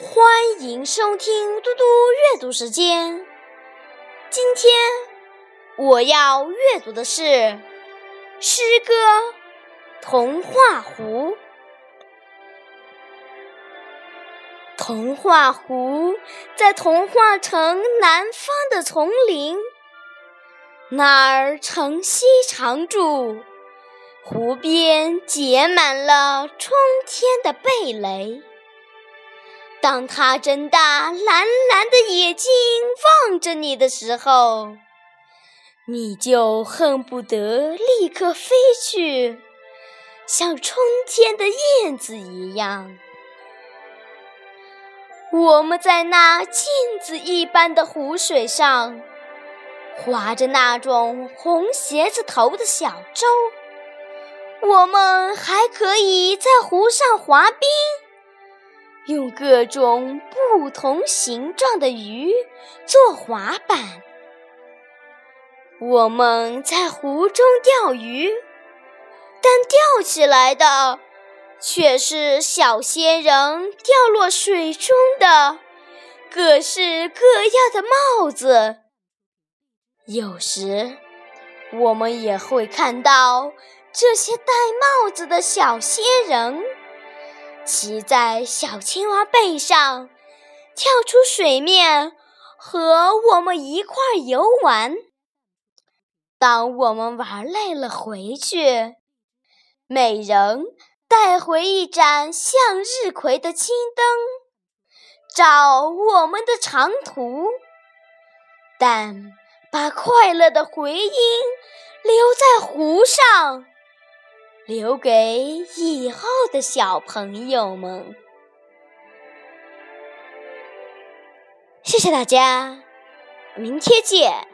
欢迎收听嘟嘟阅读时间。今天我要阅读的是诗歌《童话湖》。童话湖在童话城南方的丛林，那儿晨曦常驻，湖边结满了春天的蓓蕾。当他睁大蓝蓝的眼睛望着你的时候，你就恨不得立刻飞去，像春天的燕子一样。我们在那镜子一般的湖水上，划着那种红鞋子头的小舟。我们还可以在湖上滑冰。用各种不同形状的鱼做滑板，我们在湖中钓鱼，但钓起来的却是小仙人掉落水中的各式各样的帽子。有时，我们也会看到这些戴帽子的小仙人。骑在小青蛙背上，跳出水面，和我们一块儿游玩。当我们玩累了回去，每人带回一盏向日葵的青灯，照我们的长途。但把快乐的回音留在湖上。留给以后的小朋友们。谢谢大家，明天见。